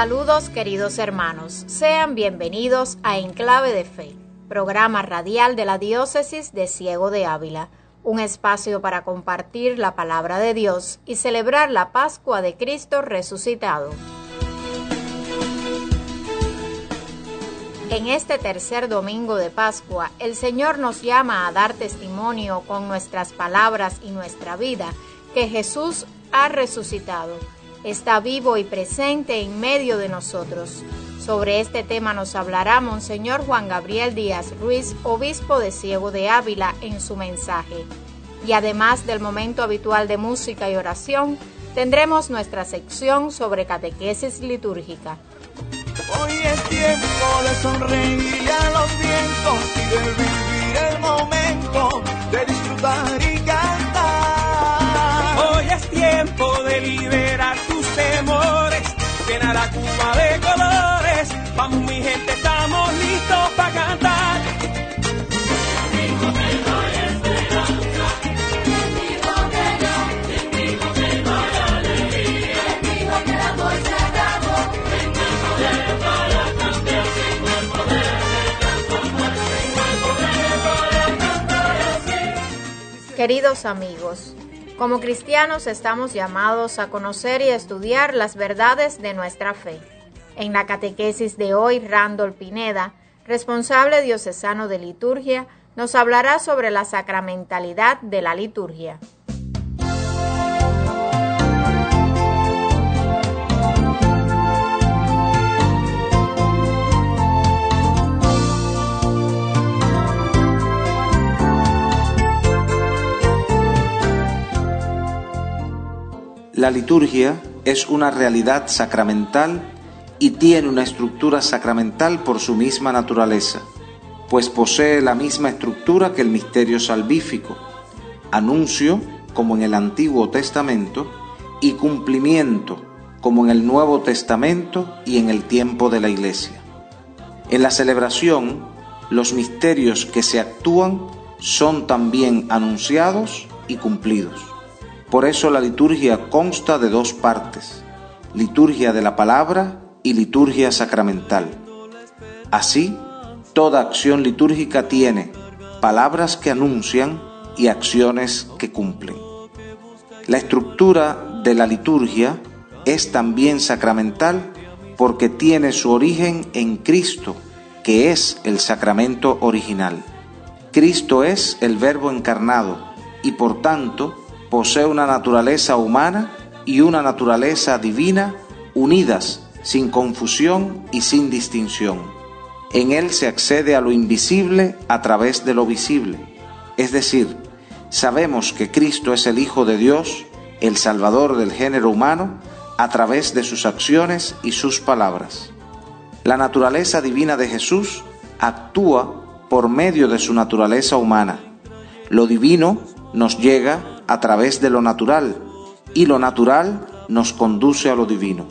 Saludos queridos hermanos, sean bienvenidos a Enclave de Fe, programa radial de la Diócesis de Ciego de Ávila, un espacio para compartir la palabra de Dios y celebrar la Pascua de Cristo resucitado. En este tercer domingo de Pascua, el Señor nos llama a dar testimonio con nuestras palabras y nuestra vida que Jesús ha resucitado está vivo y presente en medio de nosotros. Sobre este tema nos hablará Monseñor Juan Gabriel Díaz Ruiz, obispo de Ciego de Ávila, en su mensaje. Y además del momento habitual de música y oración, tendremos nuestra sección sobre catequesis litúrgica. Hoy es tiempo de sonreír a los vientos y de vivir el momento, de disfrutar y cantar. Hoy es tiempo de liberar cuba de colores. Vamos mi gente, estamos listos para cantar. Queridos amigos, como cristianos estamos llamados a conocer y estudiar las verdades de nuestra fe. En la catequesis de hoy, Randall Pineda, responsable diocesano de liturgia, nos hablará sobre la sacramentalidad de la liturgia. La liturgia es una realidad sacramental y tiene una estructura sacramental por su misma naturaleza, pues posee la misma estructura que el misterio salvífico, anuncio como en el Antiguo Testamento y cumplimiento como en el Nuevo Testamento y en el tiempo de la Iglesia. En la celebración, los misterios que se actúan son también anunciados y cumplidos. Por eso la liturgia consta de dos partes, liturgia de la palabra y liturgia sacramental. Así, toda acción litúrgica tiene palabras que anuncian y acciones que cumplen. La estructura de la liturgia es también sacramental porque tiene su origen en Cristo, que es el sacramento original. Cristo es el Verbo encarnado y por tanto posee una naturaleza humana y una naturaleza divina unidas sin confusión y sin distinción. En él se accede a lo invisible a través de lo visible. Es decir, sabemos que Cristo es el Hijo de Dios, el Salvador del género humano, a través de sus acciones y sus palabras. La naturaleza divina de Jesús actúa por medio de su naturaleza humana. Lo divino nos llega a través de lo natural y lo natural nos conduce a lo divino.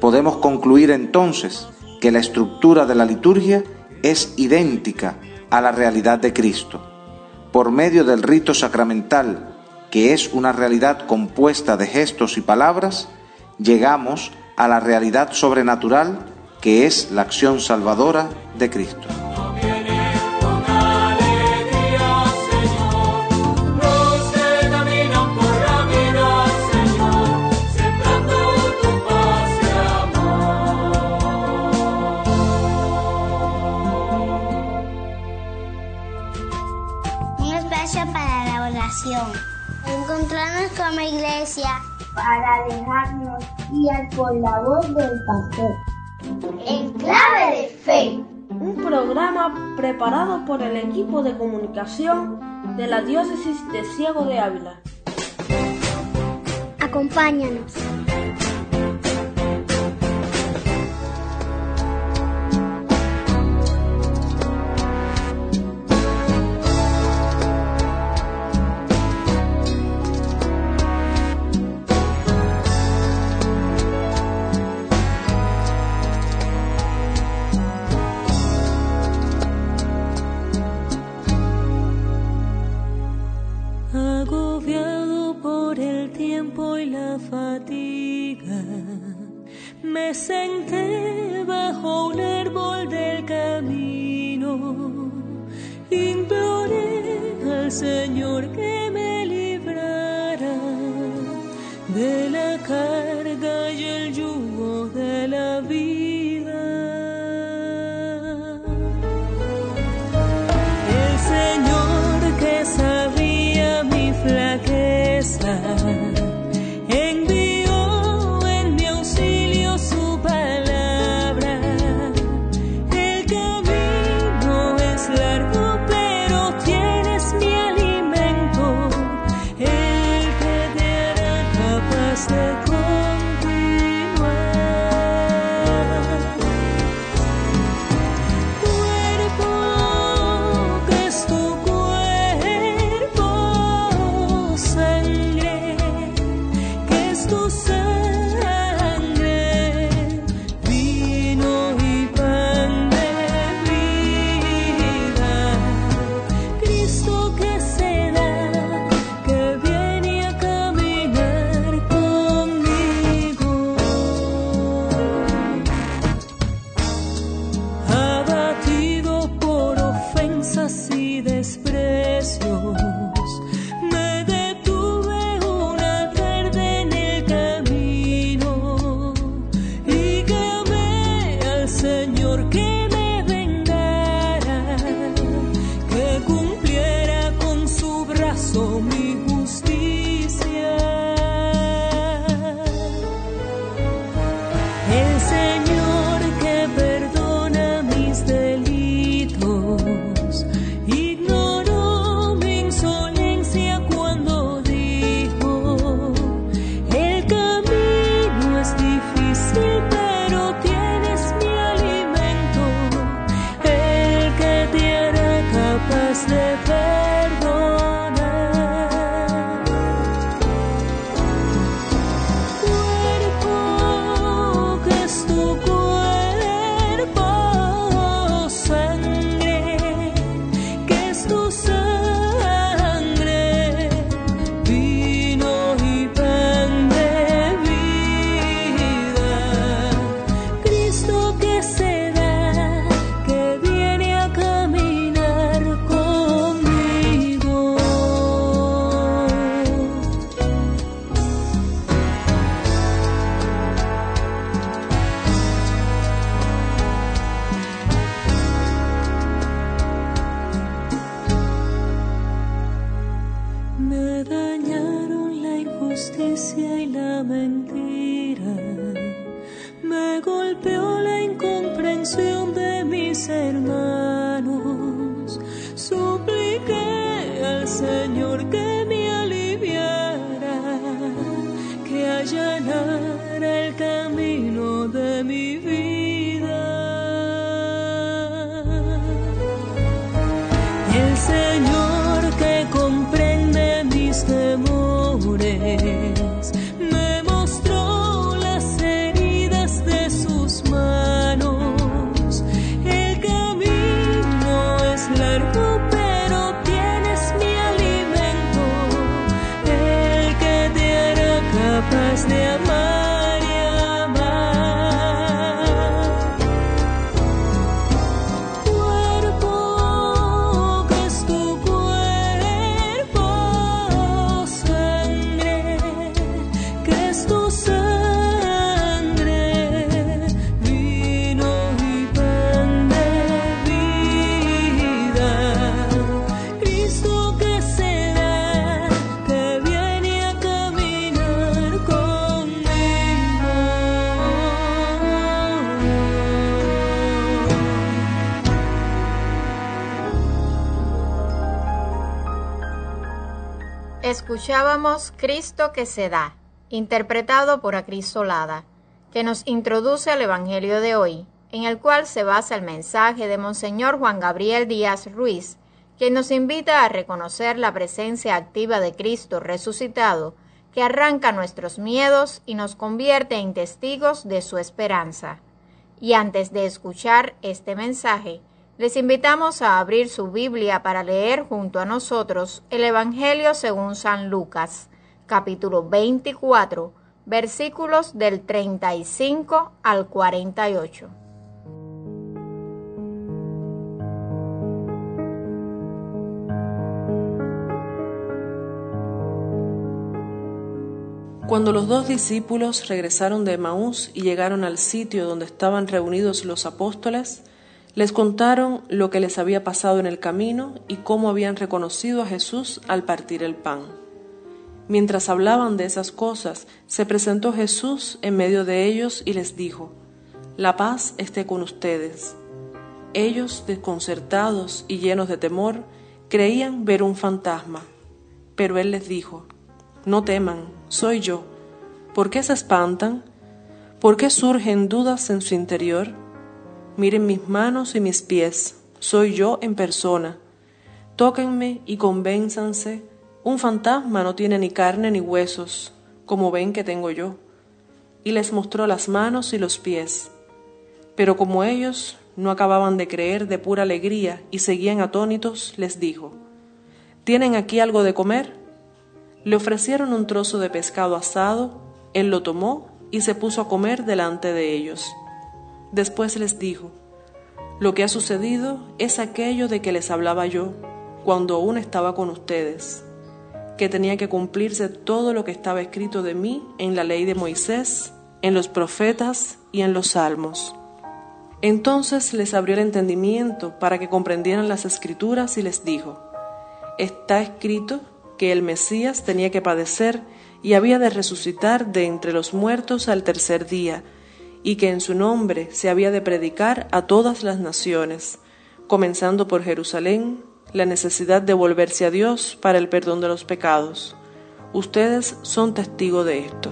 Podemos concluir entonces que la estructura de la liturgia es idéntica a la realidad de Cristo. Por medio del rito sacramental, que es una realidad compuesta de gestos y palabras, llegamos a la realidad sobrenatural que es la acción salvadora de Cristo. Para dejarnos guiar por la voz del pastor. En clave de fe. Un programa preparado por el equipo de comunicación de la diócesis de Ciego de Ávila. Acompáñanos. Me senté bajo un árbol del camino, imploré al Señor que Señor que canción de mis hermanos. Escuchábamos Cristo que se da, interpretado por Acrisolada, que nos introduce al Evangelio de hoy, en el cual se basa el mensaje de Monseñor Juan Gabriel Díaz Ruiz, que nos invita a reconocer la presencia activa de Cristo resucitado, que arranca nuestros miedos y nos convierte en testigos de su esperanza. Y antes de escuchar este mensaje, les invitamos a abrir su Biblia para leer junto a nosotros el Evangelio según San Lucas, capítulo 24, versículos del 35 al 48. Cuando los dos discípulos regresaron de Maús y llegaron al sitio donde estaban reunidos los apóstoles, les contaron lo que les había pasado en el camino y cómo habían reconocido a Jesús al partir el pan. Mientras hablaban de esas cosas, se presentó Jesús en medio de ellos y les dijo, La paz esté con ustedes. Ellos, desconcertados y llenos de temor, creían ver un fantasma, pero él les dijo, No teman soy yo. ¿Por qué se espantan? ¿Por qué surgen dudas en su interior? Miren mis manos y mis pies, soy yo en persona. Tóquenme y convénzanse, un fantasma no tiene ni carne ni huesos, como ven que tengo yo. Y les mostró las manos y los pies. Pero como ellos no acababan de creer de pura alegría y seguían atónitos, les dijo, ¿Tienen aquí algo de comer? Le ofrecieron un trozo de pescado asado, él lo tomó y se puso a comer delante de ellos. Después les dijo, Lo que ha sucedido es aquello de que les hablaba yo cuando aún estaba con ustedes, que tenía que cumplirse todo lo que estaba escrito de mí en la ley de Moisés, en los profetas y en los salmos. Entonces les abrió el entendimiento para que comprendieran las escrituras y les dijo, Está escrito que el Mesías tenía que padecer y había de resucitar de entre los muertos al tercer día, y que en su nombre se había de predicar a todas las naciones, comenzando por Jerusalén, la necesidad de volverse a Dios para el perdón de los pecados. Ustedes son testigos de esto.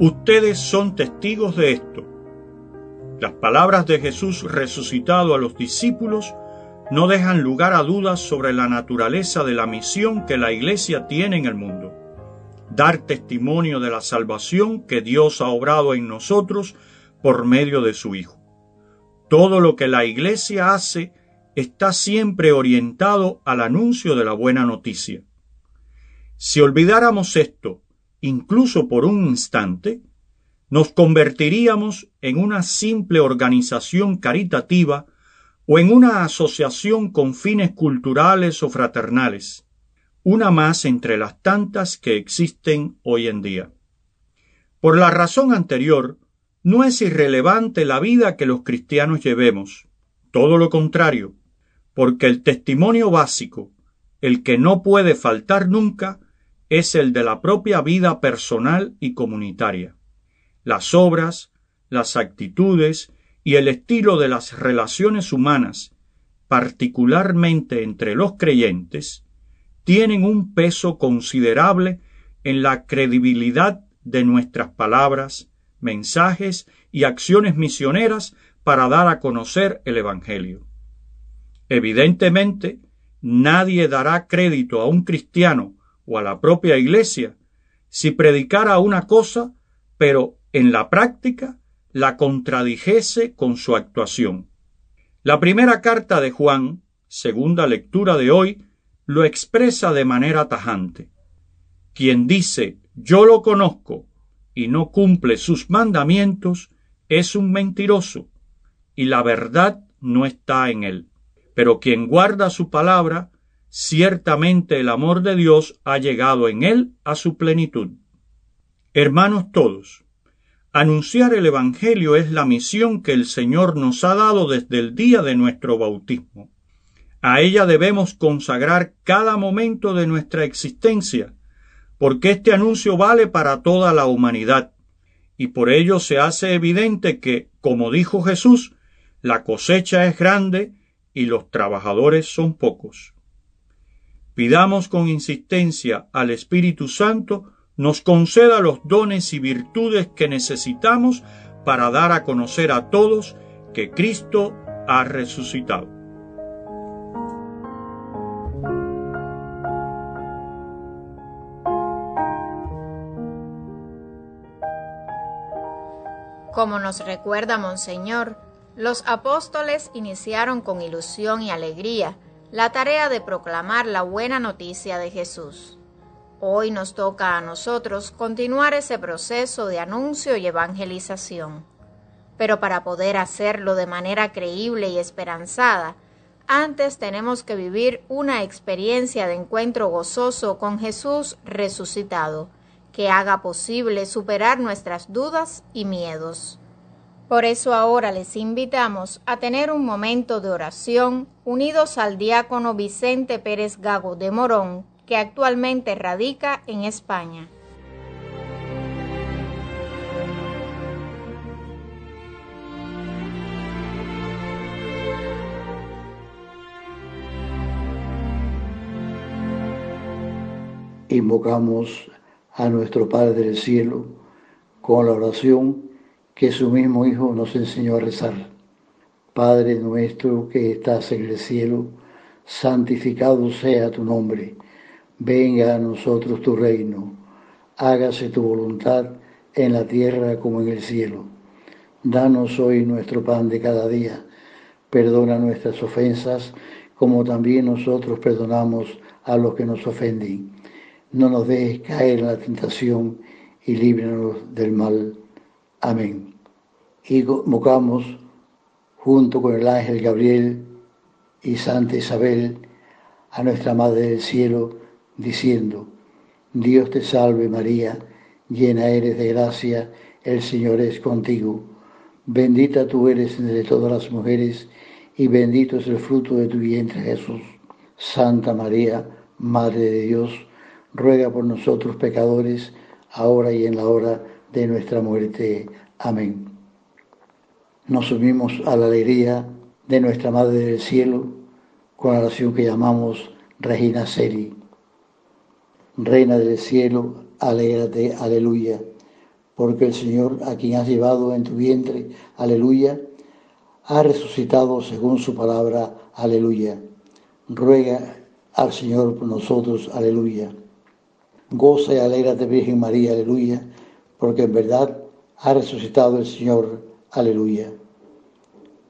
Ustedes son testigos de esto. Las palabras de Jesús resucitado a los discípulos no dejan lugar a dudas sobre la naturaleza de la misión que la Iglesia tiene en el mundo. Dar testimonio de la salvación que Dios ha obrado en nosotros por medio de su Hijo. Todo lo que la Iglesia hace está siempre orientado al anuncio de la buena noticia. Si olvidáramos esto incluso por un instante, nos convertiríamos en una simple organización caritativa o en una asociación con fines culturales o fraternales, una más entre las tantas que existen hoy en día. Por la razón anterior, no es irrelevante la vida que los cristianos llevemos, todo lo contrario, porque el testimonio básico, el que no puede faltar nunca, es el de la propia vida personal y comunitaria. Las obras, las actitudes y el estilo de las relaciones humanas, particularmente entre los creyentes, tienen un peso considerable en la credibilidad de nuestras palabras, mensajes y acciones misioneras para dar a conocer el Evangelio. Evidentemente, nadie dará crédito a un cristiano o a la propia Iglesia si predicara una cosa, pero en la práctica la contradijese con su actuación. La primera carta de Juan, segunda lectura de hoy, lo expresa de manera tajante. Quien dice yo lo conozco y no cumple sus mandamientos es un mentiroso, y la verdad no está en él. Pero quien guarda su palabra, ciertamente el amor de Dios ha llegado en él a su plenitud. Hermanos todos, anunciar el Evangelio es la misión que el Señor nos ha dado desde el día de nuestro bautismo. A ella debemos consagrar cada momento de nuestra existencia, porque este anuncio vale para toda la humanidad, y por ello se hace evidente que, como dijo Jesús, la cosecha es grande y los trabajadores son pocos. Pidamos con insistencia al Espíritu Santo nos conceda los dones y virtudes que necesitamos para dar a conocer a todos que Cristo ha resucitado. Como nos recuerda Monseñor, los apóstoles iniciaron con ilusión y alegría la tarea de proclamar la buena noticia de Jesús. Hoy nos toca a nosotros continuar ese proceso de anuncio y evangelización. Pero para poder hacerlo de manera creíble y esperanzada, antes tenemos que vivir una experiencia de encuentro gozoso con Jesús resucitado, que haga posible superar nuestras dudas y miedos. Por eso ahora les invitamos a tener un momento de oración unidos al diácono Vicente Pérez Gago de Morón, que actualmente radica en España. invocamos a nuestro Padre del Cielo con la oración que su mismo Hijo nos enseñó a rezar. Padre nuestro que estás en el cielo, santificado sea tu nombre, venga a nosotros tu reino, hágase tu voluntad en la tierra como en el cielo. Danos hoy nuestro pan de cada día, perdona nuestras ofensas como también nosotros perdonamos a los que nos ofenden no nos dejes caer en la tentación y líbranos del mal. Amén. Y convocamos junto con el ángel Gabriel y Santa Isabel a nuestra Madre del Cielo, diciendo, Dios te salve María, llena eres de gracia, el Señor es contigo. Bendita tú eres entre todas las mujeres, y bendito es el fruto de tu vientre Jesús. Santa María, Madre de Dios, ruega por nosotros pecadores, ahora y en la hora de nuestra muerte. Amén. Nos unimos a la alegría de nuestra Madre del Cielo con la oración que llamamos Regina Seri. Reina del cielo, alégrate, aleluya, porque el Señor, a quien has llevado en tu vientre, aleluya, ha resucitado según su palabra, aleluya. Ruega al Señor por nosotros, aleluya. Goza y alégrate, Virgen María, aleluya, porque en verdad ha resucitado el Señor, aleluya.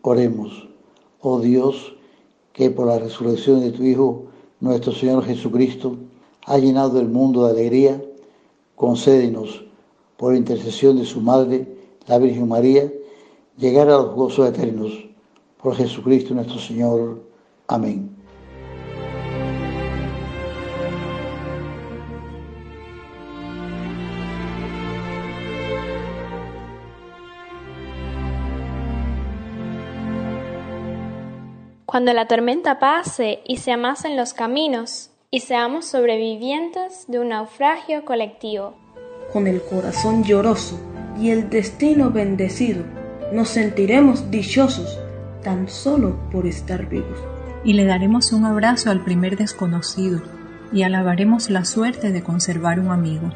Oremos, oh Dios, que por la resurrección de tu Hijo, nuestro Señor Jesucristo, ha llenado el mundo de alegría, concédenos, por intercesión de su Madre, la Virgen María, llegar a los gozos eternos. Por Jesucristo nuestro Señor. Amén. Cuando la tormenta pase y se amasen los caminos y seamos sobrevivientes de un naufragio colectivo. Con el corazón lloroso y el destino bendecido, nos sentiremos dichosos tan solo por estar vivos. Y le daremos un abrazo al primer desconocido y alabaremos la suerte de conservar un amigo.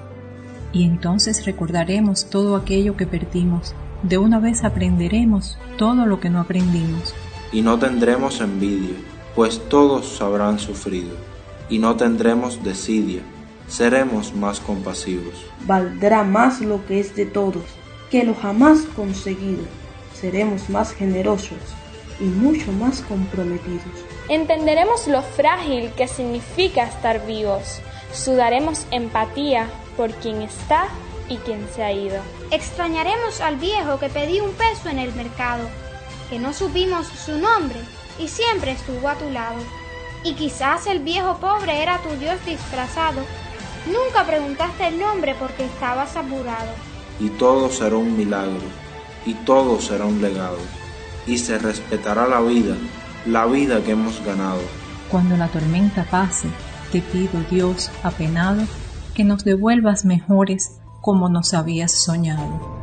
Y entonces recordaremos todo aquello que perdimos. De una vez aprenderemos todo lo que no aprendimos y no tendremos envidia, pues todos habrán sufrido, y no tendremos desidia, seremos más compasivos. Valdrá más lo que es de todos que lo jamás conseguido, seremos más generosos y mucho más comprometidos. Entenderemos lo frágil que significa estar vivos, sudaremos empatía por quien está y quien se ha ido. Extrañaremos al viejo que pedía un peso en el mercado que no supimos su nombre y siempre estuvo a tu lado. Y quizás el viejo pobre era tu Dios disfrazado. Nunca preguntaste el nombre porque estabas apurado. Y todo será un milagro, y todo será un legado, y se respetará la vida, la vida que hemos ganado. Cuando la tormenta pase, te pido, Dios apenado, que nos devuelvas mejores como nos habías soñado.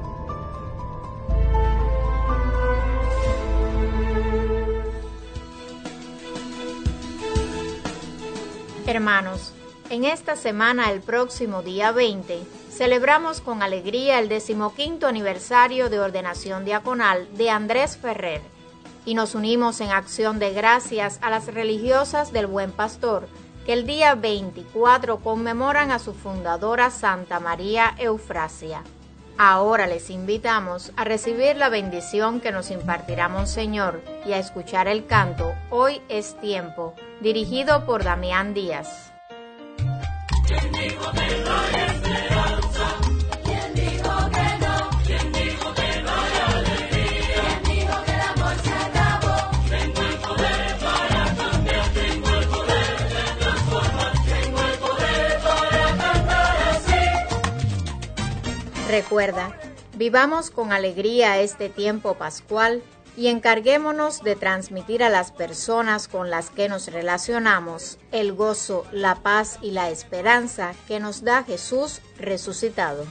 Hermanos, en esta semana, el próximo día 20, celebramos con alegría el decimoquinto aniversario de ordenación diaconal de Andrés Ferrer y nos unimos en acción de gracias a las religiosas del Buen Pastor que el día 24 conmemoran a su fundadora Santa María Eufrasia. Ahora les invitamos a recibir la bendición que nos impartirá Monseñor y a escuchar el canto Hoy es tiempo, dirigido por Damián Díaz. Recuerda, vivamos con alegría este tiempo pascual y encarguémonos de transmitir a las personas con las que nos relacionamos el gozo, la paz y la esperanza que nos da Jesús resucitado.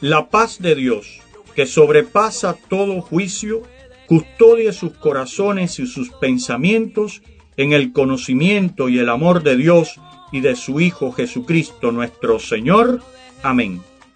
La paz de Dios, que sobrepasa todo juicio, custodie sus corazones y sus pensamientos en el conocimiento y el amor de Dios y de su Hijo Jesucristo nuestro Señor. Amén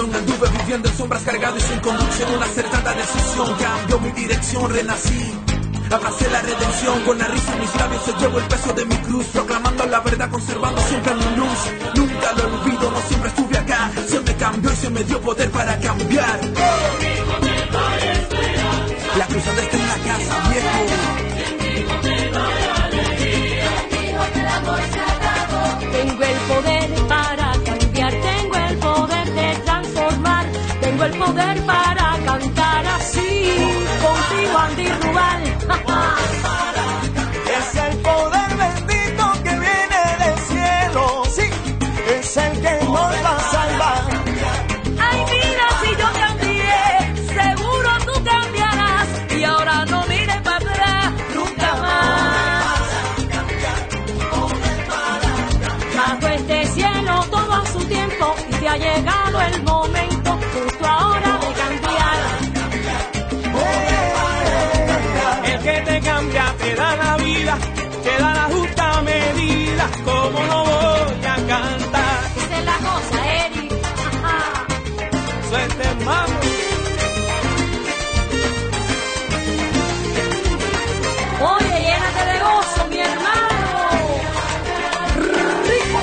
Anduve viviendo en sombras cargado y sin conducción. Una acertada decisión cambió mi dirección. Renací Abracé la redención. Con la risa en mis labios Se llevo el peso de mi cruz. Proclamando la verdad, conservando siempre mi luz. Nunca lo olvido, no siempre estuve acá. Se me cambió y se me dio poder para cambiar. La cruzada está en la casa, el poder Suerte, mami. Oye, llénate de gozo, mi hermano. Rico.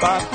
Pa